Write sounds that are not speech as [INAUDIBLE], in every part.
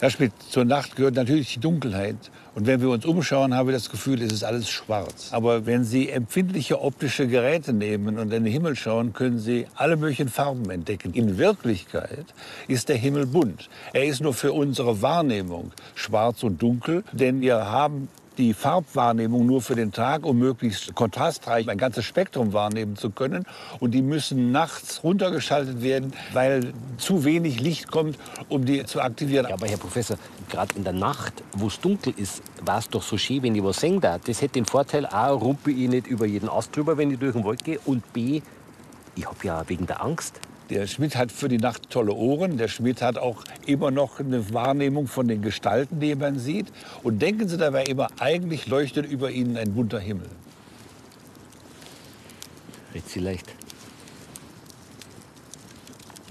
Herr Schmidt, zur Nacht gehört natürlich die Dunkelheit. Und wenn wir uns umschauen, haben wir das Gefühl, es ist alles schwarz. Aber wenn Sie empfindliche optische Geräte nehmen und in den Himmel schauen, können Sie alle möglichen Farben entdecken. In Wirklichkeit ist der Himmel bunt. Er ist nur für unsere Wahrnehmung schwarz und dunkel, denn wir haben die Farbwahrnehmung nur für den Tag, um möglichst kontrastreich ein ganzes Spektrum wahrnehmen zu können. Und die müssen nachts runtergeschaltet werden, weil zu wenig Licht kommt, um die zu aktivieren. Ja, aber Herr Professor, gerade in der Nacht, wo es dunkel ist, war es doch so schön, wenn ich was sehen darf. Das hätte den Vorteil, A, rumpel ich nicht über jeden Ast drüber, wenn ich durch den Wald gehe. Und B, ich habe ja wegen der Angst der Schmidt hat für die Nacht tolle Ohren. Der Schmidt hat auch immer noch eine Wahrnehmung von den Gestalten, die man sieht. Und denken Sie dabei immer, eigentlich leuchtet über Ihnen ein bunter Himmel. Jetzt vielleicht.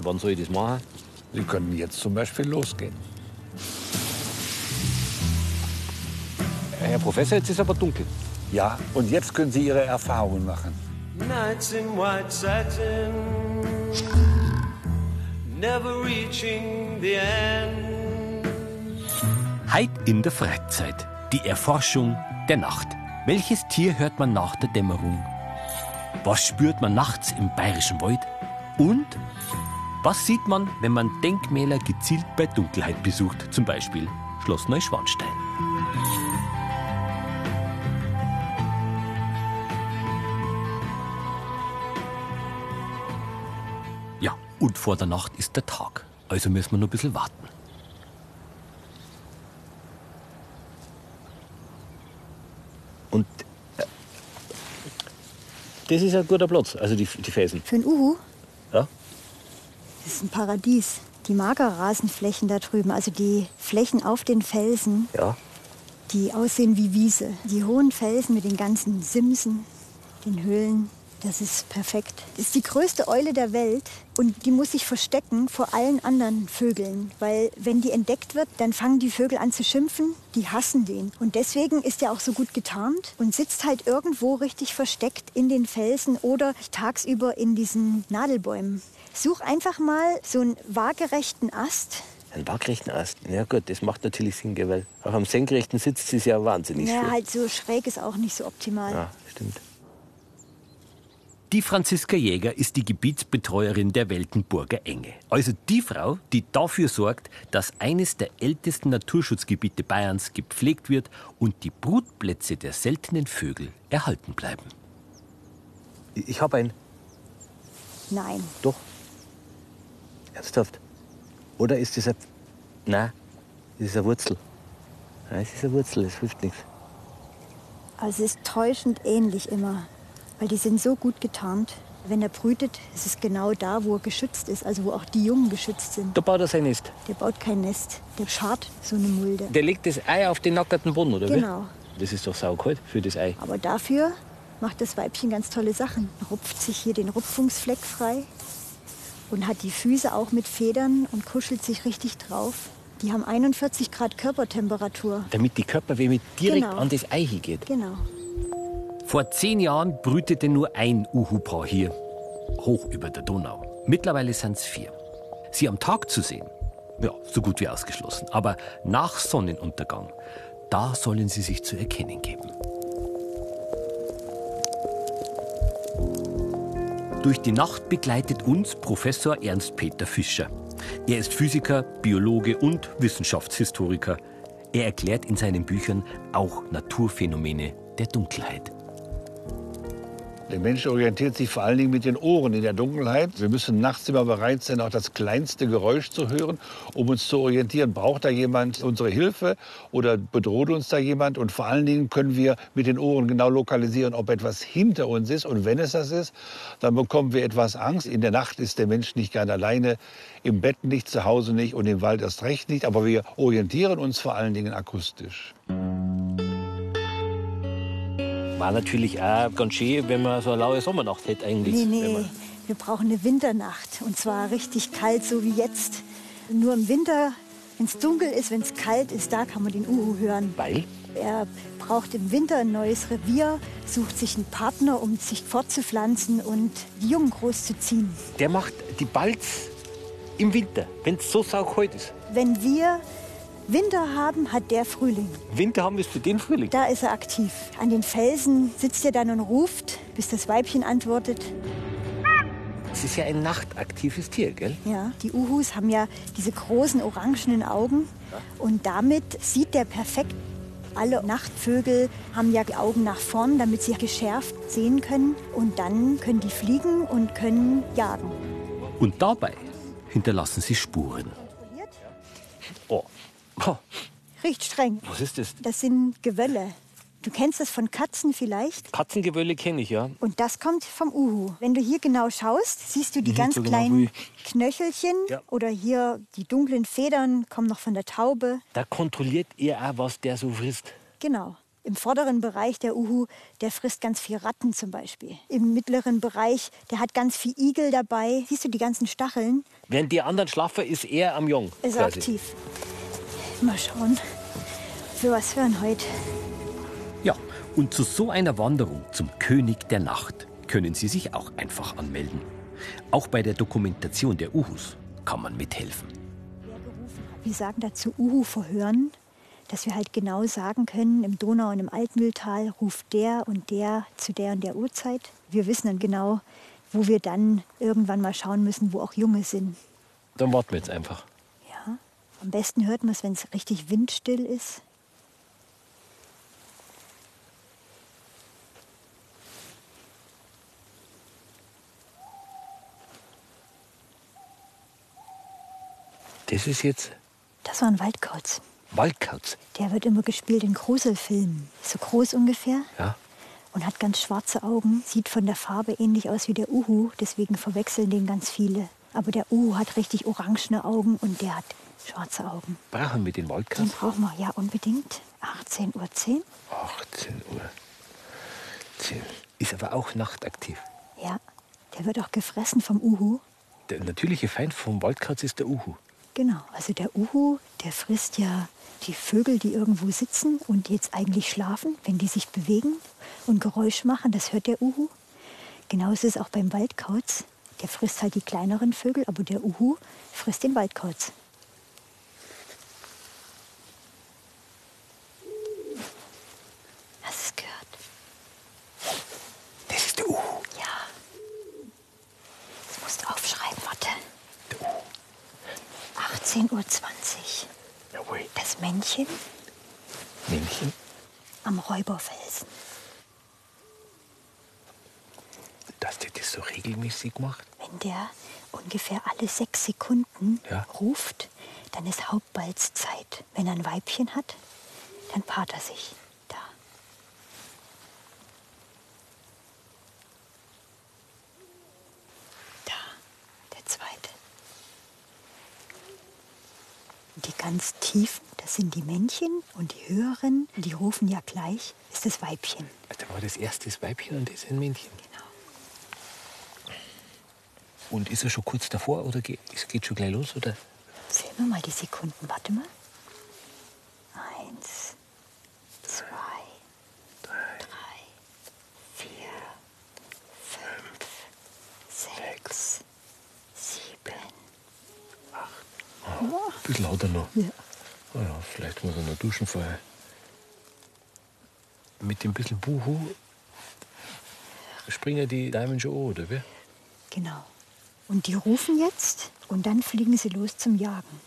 Wann soll ich das machen? Sie können jetzt zum Beispiel losgehen. Herr Professor, jetzt ist aber dunkel. Ja, und jetzt können Sie Ihre Erfahrungen machen. Nights in white satin never reaching the end. Heit in der Freizeit. Die Erforschung der Nacht. Welches Tier hört man nach der Dämmerung? Was spürt man nachts im bayerischen Wald? Und was sieht man, wenn man Denkmäler gezielt bei Dunkelheit besucht, zum Beispiel Schloss Neuschwanstein? Und vor der Nacht ist der Tag. Also müssen wir noch ein bisschen warten. Und äh, das ist ein guter Platz, also die, die Felsen. Für ein Uhu? Ja. Das ist ein Paradies. Die Magerrasenflächen da drüben, also die Flächen auf den Felsen, ja. die aussehen wie Wiese. Die hohen Felsen mit den ganzen Simsen, den Höhlen, das ist perfekt. Das ist die größte Eule der Welt und die muss sich verstecken vor allen anderen Vögeln, weil wenn die entdeckt wird, dann fangen die Vögel an zu schimpfen, die hassen den. Und deswegen ist er auch so gut getarnt und sitzt halt irgendwo richtig versteckt in den Felsen oder tagsüber in diesen Nadelbäumen. Such einfach mal so einen waagerechten Ast, ein waagrechten Ast. Ja gut, das macht natürlich Sinn, weil auch am senkrechten sitzt sie ja wahnsinnig Ja, schwer. halt so schräg ist auch nicht so optimal. Ja, stimmt. Die Franziska Jäger ist die Gebietsbetreuerin der Weltenburger Enge. Also die Frau, die dafür sorgt, dass eines der ältesten Naturschutzgebiete Bayerns gepflegt wird und die Brutplätze der seltenen Vögel erhalten bleiben. Ich habe einen. Nein. Doch. Ernsthaft? Oder ist das ein. Nein, das ist eine Wurzel. Nein, es ist eine Wurzel, es hilft nichts. Also es ist täuschend ähnlich immer weil die sind so gut getarnt. Wenn er brütet, ist es genau da, wo er geschützt ist, also wo auch die Jungen geschützt sind. Da baut er sein Nest. Der baut kein Nest, der schart so eine Mulde. Der legt das Ei auf den nackerten Boden, oder genau. wie? Das ist doch saukalt für das Ei. Aber dafür macht das Weibchen ganz tolle Sachen. Rupft sich hier den Rupfungsfleck frei und hat die Füße auch mit Federn und kuschelt sich richtig drauf. Die haben 41 Grad Körpertemperatur. Damit die Körperwärme direkt Genau. an das Ei hingeht. Genau. Vor zehn Jahren brütete nur ein Uhupaar hier, hoch über der Donau. Mittlerweile sind es vier. Sie am Tag zu sehen, ja, so gut wie ausgeschlossen. Aber nach Sonnenuntergang, da sollen sie sich zu erkennen geben. Durch die Nacht begleitet uns Professor Ernst Peter Fischer. Er ist Physiker, Biologe und Wissenschaftshistoriker. Er erklärt in seinen Büchern auch Naturphänomene der Dunkelheit. Der Mensch orientiert sich vor allen Dingen mit den Ohren in der Dunkelheit. Wir müssen nachts immer bereit sein, auch das kleinste Geräusch zu hören, um uns zu orientieren. Braucht da jemand unsere Hilfe oder bedroht uns da jemand? Und vor allen Dingen können wir mit den Ohren genau lokalisieren, ob etwas hinter uns ist. Und wenn es das ist, dann bekommen wir etwas Angst. In der Nacht ist der Mensch nicht gern alleine, im Bett nicht, zu Hause nicht und im Wald erst recht nicht. Aber wir orientieren uns vor allen Dingen akustisch. War natürlich auch ganz schön, wenn man so eine laue Sommernacht hätte eigentlich. Nee, nee, wir brauchen eine Winternacht. Und zwar richtig kalt, so wie jetzt. Nur im Winter, wenn es dunkel ist, wenn es kalt ist, da kann man den Uhu hören. Weil? Er braucht im Winter ein neues Revier, sucht sich einen Partner, um sich fortzupflanzen und die Jungen großzuziehen. Der macht die Balz im Winter, wenn es so saukalt ist. Wenn wir Winter haben, hat der Frühling. Winter haben wir für den Frühling. Da ist er aktiv. An den Felsen sitzt er dann und ruft, bis das Weibchen antwortet. Es ist ja ein nachtaktives Tier, gell? Ja, die Uhus haben ja diese großen orangenen Augen und damit sieht der perfekt. Alle Nachtvögel haben ja die Augen nach vorn, damit sie geschärft sehen können und dann können die fliegen und können jagen. Und dabei hinterlassen sie Spuren. Oh. Riecht streng. Was ist das? Das sind Gewölle. Du kennst das von Katzen vielleicht? Katzengewölle kenne ich, ja. Und das kommt vom Uhu. Wenn du hier genau schaust, siehst du die Mhm, ganz so genau kleinen wie- Knöchelchen Ja. oder hier die dunklen Federn kommen noch von der Taube. Da kontrolliert ihr auch, was der so frisst. Genau. Im vorderen Bereich der Uhu, der frisst ganz viel Ratten zum Beispiel. Im mittleren Bereich, der hat ganz viel Igel dabei. Siehst du die ganzen Stacheln? Während die anderen schlafen, ist er am Jong. Ist quasi. aktiv. Mal schauen, für was hören heute. Ja, und zu so einer Wanderung zum König der Nacht können Sie sich auch einfach anmelden. Auch bei der Dokumentation der Uhus kann man mithelfen. Wir sagen dazu Uhu verhören, dass wir halt genau sagen können, im Donau und im Altmühltal ruft der und der zu der und der Uhrzeit. Wir wissen dann genau, wo wir dann irgendwann mal schauen müssen, wo auch Junge sind. Dann warten wir jetzt einfach. Am besten hört man es, wenn es richtig windstill ist. Das ist jetzt Das war ein Waldkauz. Waldkauz. Der wird immer gespielt in Gruselfilmen. So groß ungefähr Ja. und hat ganz schwarze Augen. Sieht von der Farbe ähnlich aus wie der Uhu, deswegen verwechseln den ganz viele. Aber der Uhu hat richtig orangene Augen und der hat schwarze Augen. Brauchen wir den Den Waldkauz? brauchen wir ja unbedingt. 18.10 Uhr. 10. 18 Uhr. 10. Ist aber auch nachtaktiv. Ja, der wird auch gefressen vom Uhu. Der natürliche Feind vom Waldkauz ist der Uhu. Genau, also der Uhu, der frisst ja die Vögel, die irgendwo sitzen und jetzt eigentlich schlafen, wenn die sich bewegen und Geräusch machen, das hört der Uhu. Genauso ist es auch beim Waldkauz. Der frisst halt die kleineren Vögel, aber der Uhu frisst den Waldkauz. Hast du es gehört? Das ist der Uhu. Ja. Das musst du aufschreiben, warte. 18.20 Uhr. Jawohl. Das Männchen Männchen. Am Räuberfelsen. Dass der das so regelmäßig macht. Wenn der ungefähr alle sechs Sekunden Ja. ruft, dann ist Hauptbalzzeit. Wenn er ein Weibchen hat, dann paart er sich. Da. Da, der zweite. Die ganz tiefen, das sind die Männchen und die höheren, die rufen ja gleich, ist das Weibchen. Da war das erste das Weibchen und das ein Männchen. Genau. Und ist er schon kurz davor oder geht, es geht schon gleich los? Oder? Zählen wir mal die Sekunden. Warte mal. Eins, zwei, drei, vier, fünf, sechs, sieben. Ein bisschen hat er noch. Ja. Ja, vielleicht muss er noch duschen vorher. Mit dem bisschen Buhu springen die Damen schon an, oder wie? Genau. Und die rufen jetzt und dann fliegen sie los zum Jagen.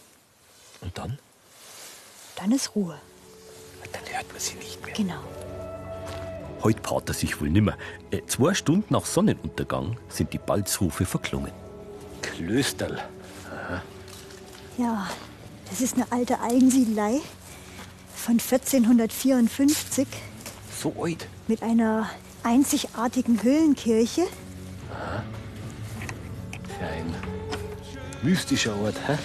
Und dann? Dann ist Ruhe. Dann hört man sie nicht mehr. Genau. Heute paart er sich wohl nimmer. Äh, zwei Stunden nach Sonnenuntergang sind die Balzrufe verklungen. Klösterl. Ja, das ist eine alte Eigensiedelei von 1454 So alt. mit einer einzigartigen Höhlenkirche. Für ein mystischer Ort. Hä?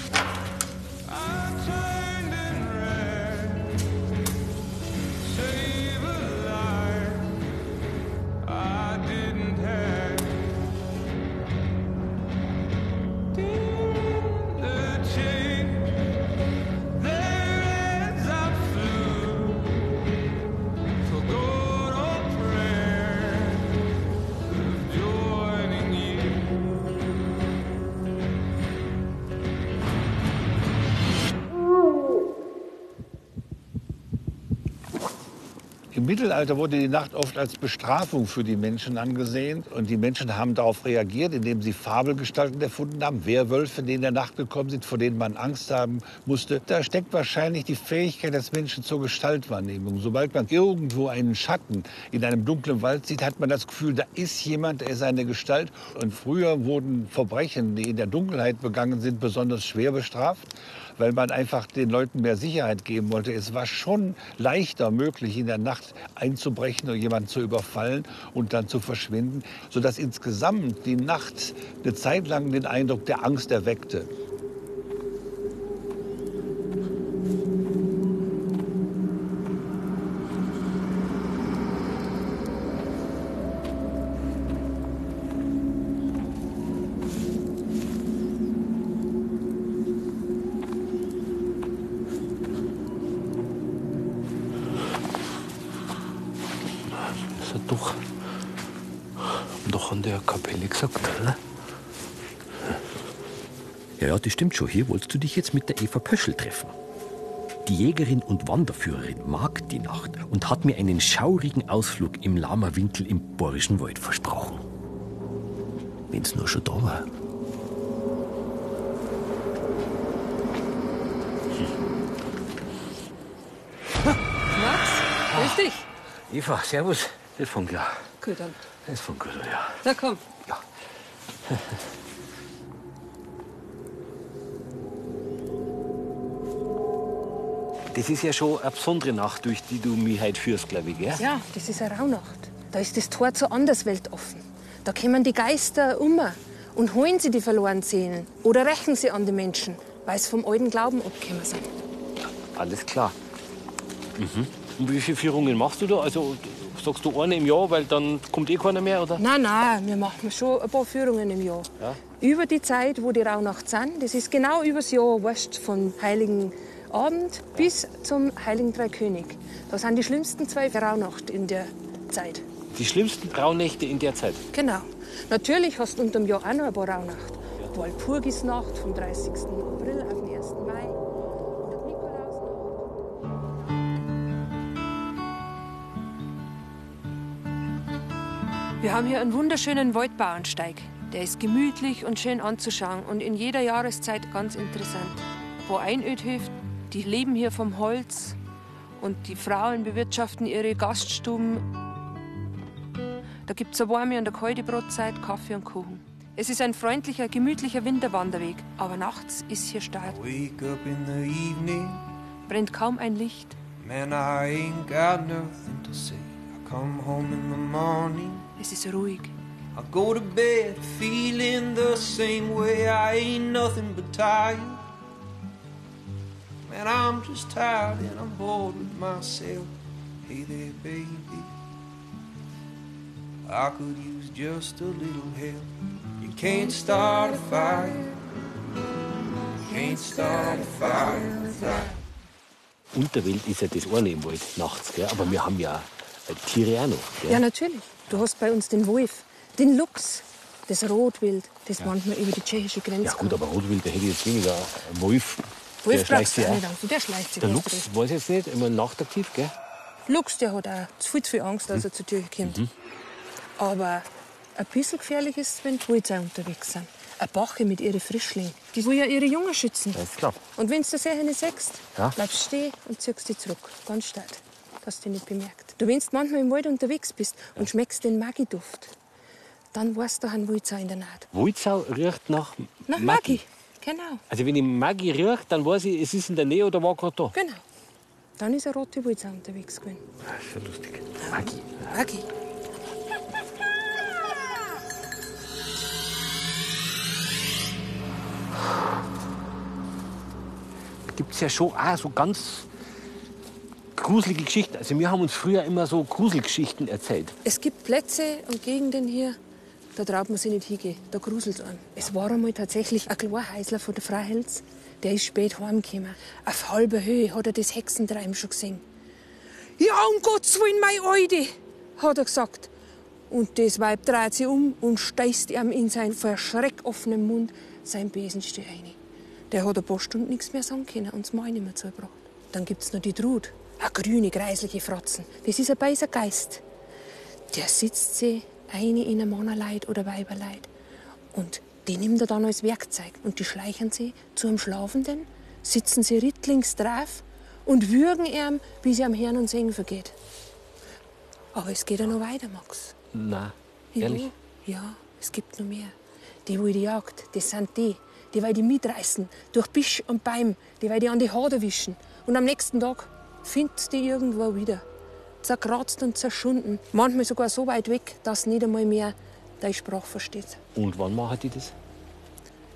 Im Mittelalter wurde die Nacht oft als Bestrafung für die Menschen angesehen. Und die Menschen haben darauf reagiert, indem sie Fabelgestalten erfunden haben. Werwölfe, die in der Nacht gekommen sind, vor denen man Angst haben musste. Da steckt wahrscheinlich die Fähigkeit des Menschen zur Gestaltwahrnehmung. Sobald man irgendwo einen Schatten in einem dunklen Wald sieht, hat man das Gefühl, da ist jemand, der ist eine Gestalt. Und früher wurden Verbrechen, die in der Dunkelheit begangen sind, besonders schwer bestraft weil man einfach den Leuten mehr Sicherheit geben wollte. Es war schon leichter möglich, in der Nacht einzubrechen oder jemanden zu überfallen und dann zu verschwinden, sodass insgesamt die Nacht eine Zeit lang den Eindruck der Angst erweckte. Das hat doch, doch an der Kapelle gesagt, oder? Ja, ja, das stimmt schon. Hier wolltest du dich jetzt mit der Eva Pöschel treffen. Die Jägerin und Wanderführerin mag die Nacht und hat mir einen schaurigen Ausflug im Lama-Winkel im Borischen Wald versprochen. Wenn's nur schon da war. Max, grüß dich. Eva, servus. Das ist von klar. Gut, dann. Das ist von gut, ja. Na komm. Das ist ja schon eine besondere Nacht, durch die du mich heute führst, glaube ich, gell? Ja, das ist eine Rauhnacht. Da ist das Tor zur Anderswelt offen. Da kommen die Geister um und holen sie die verlorenen Seelen oder rächen sie an die Menschen, weil sie vom alten Glauben abgekommen sind. Alles klar. Mhm. Und wie viele Führungen machst du da? Also sagst du eine im Jahr, weil dann kommt eh keiner mehr, oder? Nein, nein, wir machen schon ein paar Führungen im Jahr. Ja. Über die Zeit, wo die Rauhnacht sind, das ist genau übers Jahr, weißt, von Heiligen Abend bis zum Heiligen Dreikönig. Da sind die schlimmsten zwei Rauhnacht in der Zeit. Die schlimmsten Rauhnächte in der Zeit. Genau. Natürlich hast du unter dem Jahr auch noch ein paar Rauhnacht. Walpurgisnacht vom 30. April auf den 1. Mai. Und die Nikolausnacht. Wir haben hier einen wunderschönen Waldbauernsteig. Der ist gemütlich und schön anzuschauen und in jeder Jahreszeit ganz interessant. Ein paar Einödhöfe, die leben hier vom Holz und die Frauen bewirtschaften ihre Gaststuben da gibt es eine warme und eine kalte Brotzeit, Kaffee und Kuchen. Es ist ein freundlicher, gemütlicher Winterwanderweg, aber nachts ist hier stark. Wake up in the evening, Brennt kaum ein Licht. man, I ain't got nothing to say. I come home in the morning, Es ist ruhig. I go to bed feeling the same way. I ain't nothing but tired. Man, I'm just tired and I'm bored with myself. Hey there, baby. I could use just a little help. You can't start a fire. You can't start a fire without. Unterwelt ist ja das eine im Wald nachts, gell? aber wir haben ja äh, Tiere auch noch. Gell? Ja, natürlich. Du hast bei uns den Wolf, den Luchs, das Rotwild, das manchmal über die tschechische Grenze Ja gut, kommt. aber Rotwild, da hätte ich jetzt weniger. Ein Wolf, der schleicht du sich auch nicht Angst. Der schleicht sich Der Luchs, durch. weiß jetzt nicht, immer nachtaktiv, gell? Luchs, der hat auch zu viel, zu viel Angst, dass er zur Tür kommt. Aber ein bisschen gefährlich ist es, wenn die Wölzer unterwegs sind. Eine Bache mit ihren Frischlingen. Die will ja ihre Jungen schützen. Das ist klar. Und wenn du das eine siehst, Ja. bleibst stehen und ziehst dich zurück. Ganz stark. Dass du nicht bemerkt. Du, wenn du manchmal im Wald unterwegs bist und schmeckst den Maggi-Duft, dann weißt du, ein Wulzer in der Naht. Wolzau riecht nach, Nach Maggi. Maggi. Genau, Also wenn ich Maggi rieche, dann weiß ich, es ist in der Nähe oder war gerade da. genau. Dann ist ein roter Wulzer unterwegs gewesen. Das ist ja lustig. Maggi. Maggi. gibt es ja schon auch so ganz gruselige Geschichten. Also wir haben uns früher immer so Gruselgeschichten erzählt. Es gibt Plätze und Gegenden hier, da traut man sich nicht hingehen. Da gruselt an. Es war einmal tatsächlich ein Klorhäusler von der Frau Helz. Der ist spät heimgekommen. Auf halber Höhe hat er das Hexentreiben schon gesehen. Ja, um Gottes Willen, mein Alte, hat er gesagt. Und das Weib dreht sich um und steißt ihm in seinen vor Schreck offenen Mund sein Besenstiel rein. Der hat ein paar Stunden nichts mehr sagen können und das Maul nicht mehr zugebracht. Dann gibt's noch die Trud. Eine grüne, greisliche Fratzen. Das ist ein beiser Geist. Der sitzt sie eine in einem Männerleid oder Weiberleid. Und die nimmt er dann als Werkzeug. Und die schleichen sie zu einem Schlafenden, sitzen sie rittlings drauf und würgen ihm, wie sie am Herrn und Singen vergeht. Aber es geht ja noch weiter, Max. Na, Ja, ehrlich? Ja, es gibt noch mehr. Die, wo die jagt, das sind die, die weil die mitreißen, durch Bisch und Beim, die weil die an die Haare wischen. Und am nächsten Tag findest die irgendwo wieder. Zerkratzt und zerschunden. Manchmal sogar so weit weg, dass nicht einmal mehr deine Sprache versteht. Und wann machen die das?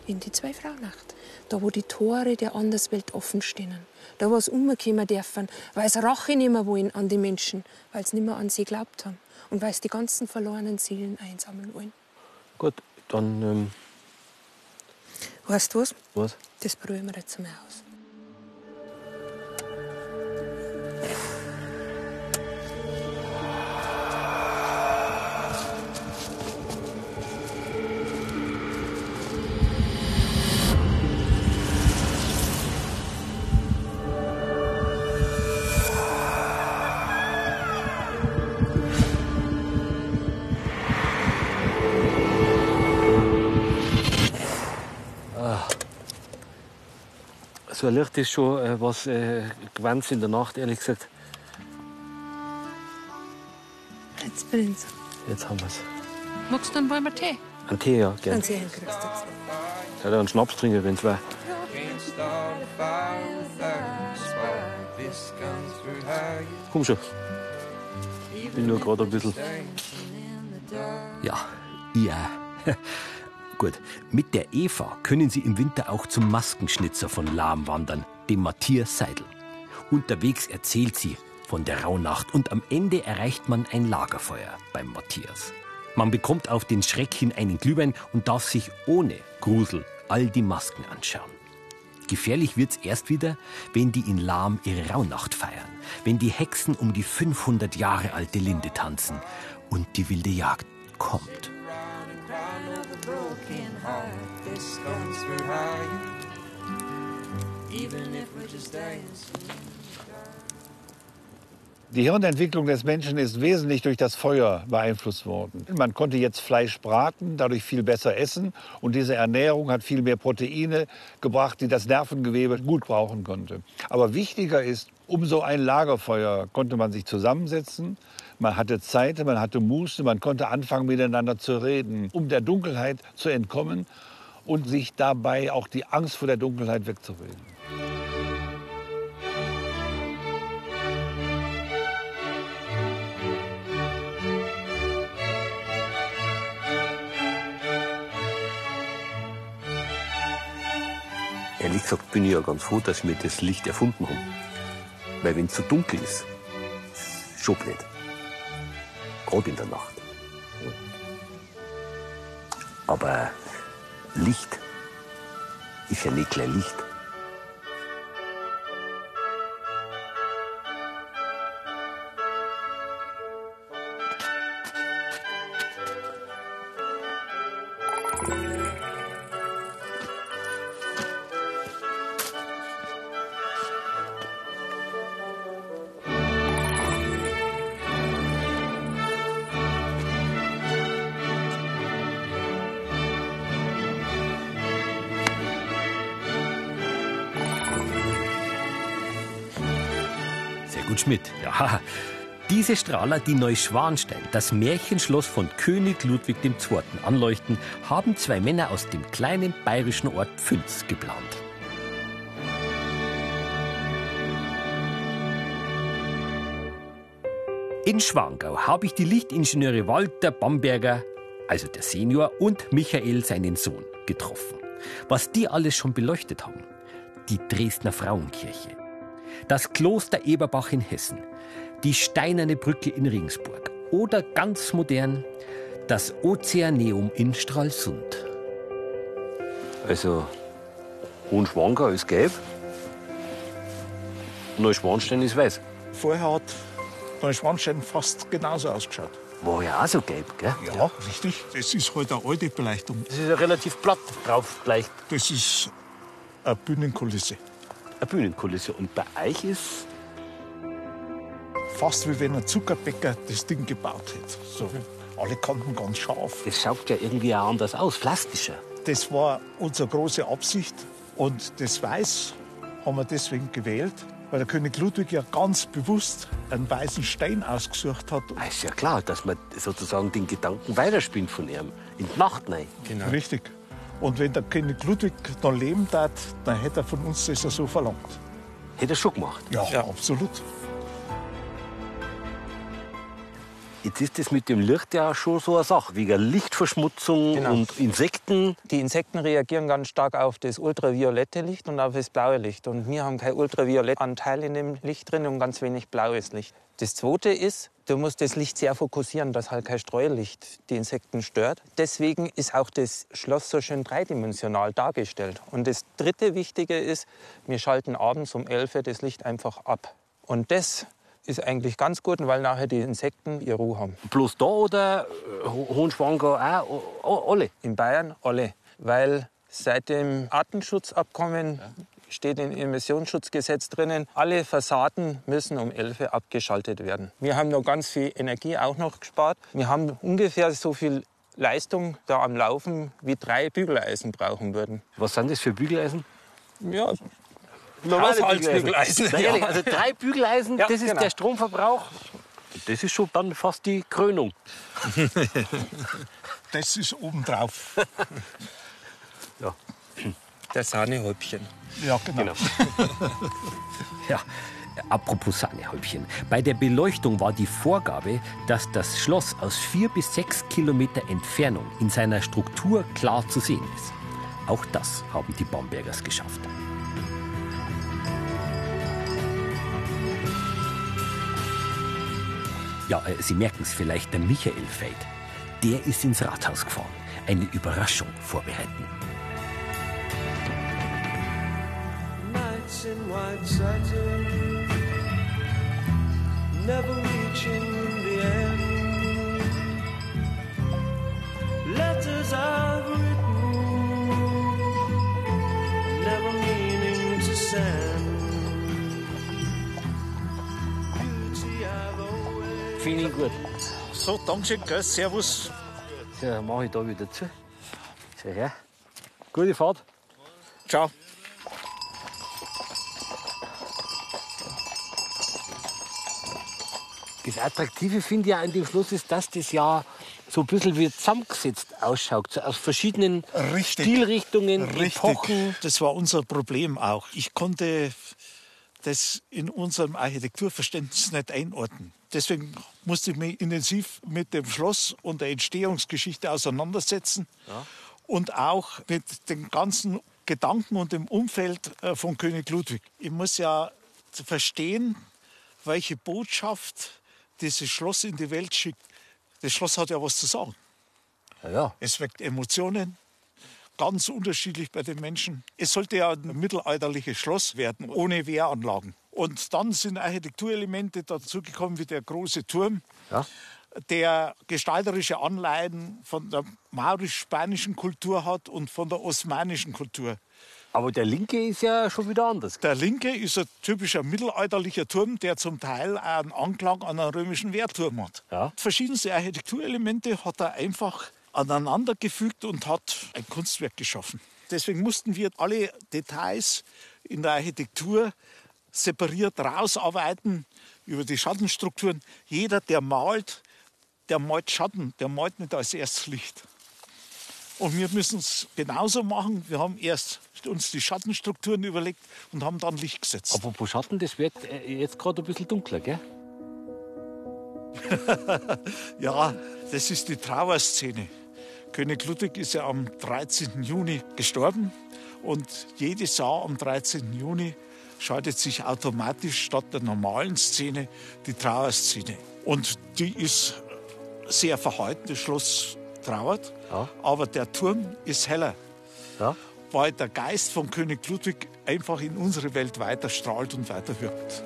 In die zwei Fraunacht. Da, wo die Tore der Anderswelt offen stehen. Da, wo sie umkommen dürfen, weil sie Rache nicht mehr wollen an die Menschen, weil sie nicht mehr an sie geglaubt haben. Und weil sie die ganzen verlorenen Seelen einsammeln wollen. Gut, dann, ähm, Weißt du was? was? Das probieren wir jetzt einmal aus. So ein Licht ist schon äh, was äh, Gewanz in der Nacht, ehrlich gesagt. Jetzt brennt's. Jetzt haben wir's. Magst du einen Bäumer Tee? Ein Tee, ja, Dann gern. sehr geröstet. Ich hätte einen Schnaps trinken, wenn es war. Komm schon. Ich bin nur gerade ein bisschen. Ja, ja. [LAUGHS] Gut, mit der Eva können Sie im Winter auch zum Maskenschnitzer von Lahm wandern, dem Matthias Seidel. Unterwegs erzählt sie von der Rauhnacht und am Ende erreicht man ein Lagerfeuer beim Matthias. Man bekommt auf den Schreck hin einen Glühwein und darf sich ohne Grusel all die Masken anschauen. Gefährlich wird's erst wieder, wenn die in Lahm ihre Rauhnacht feiern, wenn die Hexen um die 500 Jahre alte Linde tanzen und die wilde Jagd kommt. Broken heart. This comes through high. Even if we're just dancing. Die Hirnentwicklung des Menschen ist wesentlich durch das Feuer beeinflusst worden. Man konnte jetzt Fleisch braten, dadurch viel besser essen und diese Ernährung hat viel mehr Proteine gebracht, die das Nervengewebe gut brauchen konnte. Aber wichtiger ist, um so ein Lagerfeuer konnte man sich zusammensetzen, man hatte Zeit, man hatte Muße, man konnte anfangen miteinander zu reden, um der Dunkelheit zu entkommen und sich dabei auch die Angst vor der Dunkelheit wegzureden. Ehrlich gesagt bin ich ja ganz froh, dass wir das Licht erfunden haben. Weil wenn es zu dunkel ist, schon blöd. Gerade in der Nacht. Aber Licht ist ja nicht gleich Licht. Sehr Schmidt. Ja. Diese Strahler, die Neuschwanstein, das Märchenschloss von König Ludwig II. anleuchten, haben zwei Männer aus dem kleinen bayerischen Ort Pfünz geplant. In Schwangau habe ich die Lichtingenieure Walter Bamberger, also der Senior, und Michael, seinen Sohn, getroffen. Was die alles schon beleuchtet haben. Die Dresdner Frauenkirche, das Kloster Eberbach in Hessen, die Steinerne Brücke in Regensburg oder ganz modern das Ozeaneum in Stralsund. Also, Hohenschwangau ist gelb, Neuschwanstein ist weiß. Vorher hat Neuschwanstein fast genauso ausgeschaut. War ja auch so gelb, gell? Ja, richtig. Das ist halt eine alte Beleuchtung. Das ist ja relativ platt drauf, vielleicht Das ist eine Bühnenkulisse. Eine Bühnenkulisse. Und bei euch ist fast wie wenn ein Zuckerbäcker das Ding gebaut hätte. So, alle Kanten ganz scharf. Das schaut ja irgendwie auch anders aus, plastischer. Das war unsere große Absicht. Und das Weiß haben wir deswegen gewählt, weil der König Ludwig ja ganz bewusst einen weißen Stein ausgesucht hat. Ah, Ist ja klar, dass man sozusagen den Gedanken weiterspinnt von ihm. In die Nacht rein. Richtig. Und wenn der König Ludwig noch leben darf, dann hätte er von uns das ja so verlangt. Hätte er schon gemacht. Ja, absolut. Jetzt ist das mit dem Licht ja schon so eine Sache, wegen Lichtverschmutzung Genau. und Insekten. Die Insekten reagieren ganz stark auf das ultraviolette Licht und auf das blaue Licht. Und wir haben kein Ultraviolettanteil in dem Licht drin und ganz wenig blaues Licht. Das Zweite ist, du musst das Licht sehr fokussieren, dass halt kein Streulicht die Insekten stört. Deswegen ist auch das Schloss so schön dreidimensional dargestellt. Und das dritte Wichtige ist, wir schalten abends um 11 Uhr das Licht einfach ab. Und das ist eigentlich ganz gut, weil nachher die Insekten ihre Ruhe haben. Bloß da oder äh, Ho- Hohenschwangau auch? Alle? In Bayern alle, weil seit dem Artenschutzabkommen steht im Emissionsschutzgesetz drinnen, alle Fassaden müssen um 11 Uhr abgeschaltet werden. Wir haben noch ganz viel Energie auch noch gespart. Wir haben ungefähr so viel Leistung da am Laufen, wie drei Bügeleisen brauchen würden. Was sind das für Bügeleisen? Ja, Normale Haushaltsbügeleisen. Na, [LAUGHS] ehrlich, also drei Bügeleisen, Ja, das ist genau. der Stromverbrauch. Das ist schon dann fast die Krönung. [LAUGHS] Das ist obendrauf. Der Sahnehäubchen. Ja, genau. [LAUGHS] Ja, apropos Sahnehäubchen. Bei der Beleuchtung war die Vorgabe, dass das Schloss aus vier bis sechs Kilometer Entfernung in seiner Struktur klar zu sehen ist. Auch das haben die Bambergers geschafft. Ja, äh, Sie merken es vielleicht, der Michael Feld. Der ist ins Rathaus gefahren. Eine Überraschung vorbereiten. Nights in white satin, never reaching the end. Letters I've written, never meaning to send. Beauty I've always. Finde ich. So, Dankeschön, gell? Servus. So, dann mache ich da wieder zu. So her. Gute Fahrt. Ciao. Das Attraktive finde ich ja an dem Schloss ist, dass das ja so ein bisschen wie zusammengesetzt ausschaut. So aus verschiedenen Richtig. Stilrichtungen, Richtig. Epochen. Das war unser Problem auch. Ich konnte das in unserem Architekturverständnis nicht einordnen. Deswegen musste ich mich intensiv mit dem Schloss und der Entstehungsgeschichte auseinandersetzen und auch mit den ganzen Gedanken und dem Umfeld äh, von König Ludwig. Ich muss ja verstehen, welche Botschaft dieses Schloss in die Welt schickt. Das Schloss hat ja was zu sagen. Ja, ja. Es weckt Emotionen, ganz unterschiedlich bei den Menschen. Es sollte ja ein mittelalterliches Schloss werden, ohne Wehranlagen. Und dann sind Architekturelemente dazugekommen, wie der große Turm, Ja. der gestalterische Anleihen von der maurisch-spanischen Kultur hat und von der osmanischen Kultur. Aber der linke ist ja schon wieder anders. Der linke ist ein typischer mittelalterlicher Turm, der zum Teil einen Anklang an einen römischen Wehrturm hat. Ja. Verschiedenste Architekturelemente hat er einfach aneinandergefügt und hat ein Kunstwerk geschaffen. Deswegen mussten wir alle Details in der Architektur separiert rausarbeiten über die Schattenstrukturen. Jeder, der malt, der malt Schatten, der malt nicht als erstes Licht. Und wir müssen es genauso machen. Wir haben erst uns die Schattenstrukturen überlegt und haben dann Licht gesetzt. Apropos Schatten, das wird äh, jetzt gerade ein bisschen dunkler, gell? [LAUGHS] Ja, das ist die Trauerszene. König Ludwig ist ja am 13. Juni gestorben und jedes Jahr am 13. Juni schaltet sich automatisch statt der normalen Szene die Trauerszene. Und die ist sehr verhalten, das Schloss trauert, Ja. aber der Turm ist heller, Ja. weil der Geist von König Ludwig einfach in unsere Welt weiter strahlt und weiter wirkt.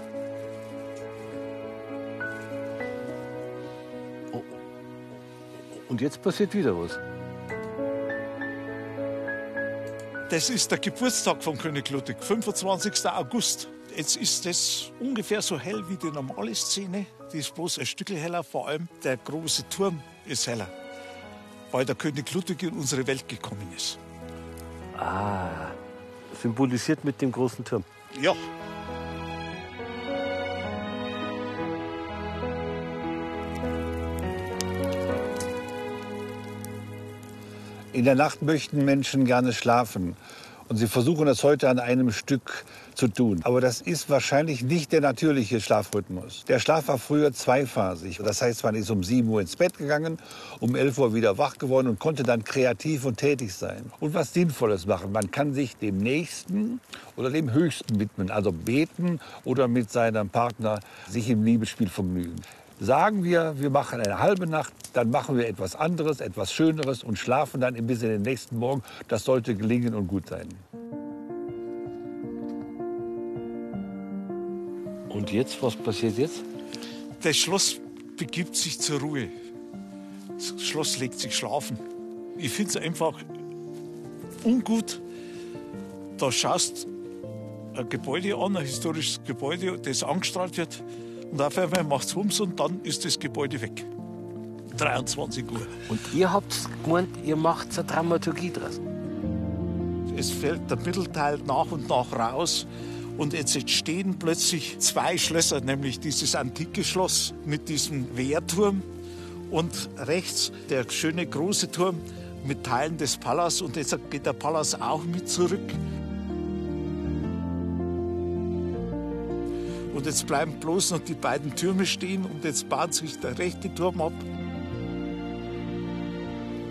Und jetzt passiert wieder was. Das ist der Geburtstag von König Ludwig, 25. August. Jetzt ist das ungefähr so hell wie die normale Szene. Die ist bloß ein Stück heller, vor allem der große Turm ist heller, weil der König Ludwig in unsere Welt gekommen ist. Ah, symbolisiert mit dem großen Turm. Ja, In der Nacht möchten Menschen gerne schlafen. Und sie versuchen das heute an einem Stück zu tun. Aber das ist wahrscheinlich nicht der natürliche Schlafrhythmus. Der Schlaf war früher zweiphasig. Das heißt, man ist um 7 Uhr ins Bett gegangen, um 11 Uhr wieder wach geworden und konnte dann kreativ und tätig sein. Und was Sinnvolles machen. Man kann sich dem Nächsten oder dem Höchsten widmen. Also beten oder mit seinem Partner sich im Liebesspiel vergnügen. Sagen wir, wir machen eine halbe Nacht, dann machen wir etwas anderes, etwas Schöneres und schlafen dann bis in den nächsten Morgen. Das sollte gelingen und gut sein. Und jetzt, was passiert jetzt? das Schloss begibt sich zur Ruhe. Das Schloss legt sich schlafen. Ich finde es einfach ungut. Da schaust ein Gebäude an, ein historisches Gebäude, das angestrahlt wird. Und auf einmal macht es Wumms und dann ist das Gebäude weg. 23 Uhr. Und ihr habt gemeint, ihr macht eine Dramaturgie draus. Es fällt der Mittelteil nach und nach raus. Und jetzt entstehen plötzlich zwei Schlösser, nämlich dieses antike Schloss mit diesem Wehrturm und rechts der schöne große Turm mit Teilen des Palas. Und jetzt geht der Palas auch mit zurück. Und jetzt bleiben bloß noch die beiden Türme stehen und jetzt baut sich der rechte Turm ab.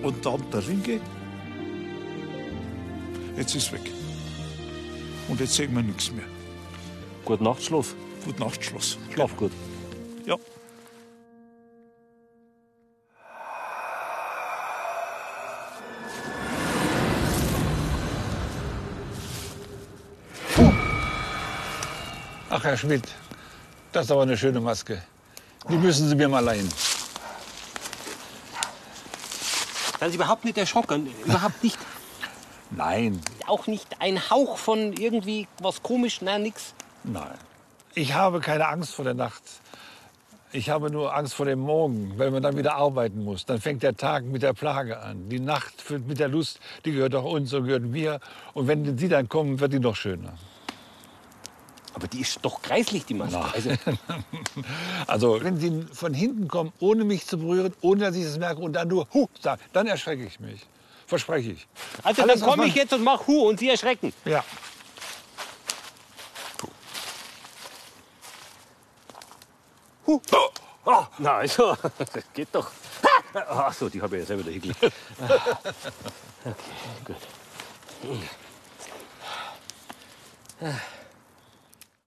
Und dann der Ringe. Jetzt ist weg. Und jetzt sehen wir nichts mehr. Gute Nacht, Schluss. Gute Nacht, Schluss. Schlaf gut. Ja. Ach, Herr Schmidt, das ist aber eine schöne Maske. Die müssen Sie mir mal leihen. Sind Sie überhaupt nicht erschrocken? Überhaupt nicht. [LAUGHS] Nein, Auch nicht ein Hauch von irgendwie was komisch? Nein, nix. Nein. Ich habe keine Angst vor der Nacht. Ich habe nur Angst vor dem Morgen, wenn man dann wieder arbeiten muss. Dann fängt der Tag mit der Plage an. Die Nacht fängt mit der Lust, die gehört auch uns und gehört mir. Und wenn Sie dann kommen, wird die noch schöner. Aber die ist doch kreislich, die Maske. Also, [LAUGHS] Also, wenn Sie von hinten kommen, ohne mich zu berühren, ohne dass ich es merke und dann nur Huh sagen, dann erschrecke ich mich. Verspreche ich. also Alles, dann komme ich jetzt und mach Hu und Sie erschrecken. Ja. Oh, na, also, das geht doch. Ach so, die habe ich ja selber da hingelegt. [LAUGHS] Okay, gut.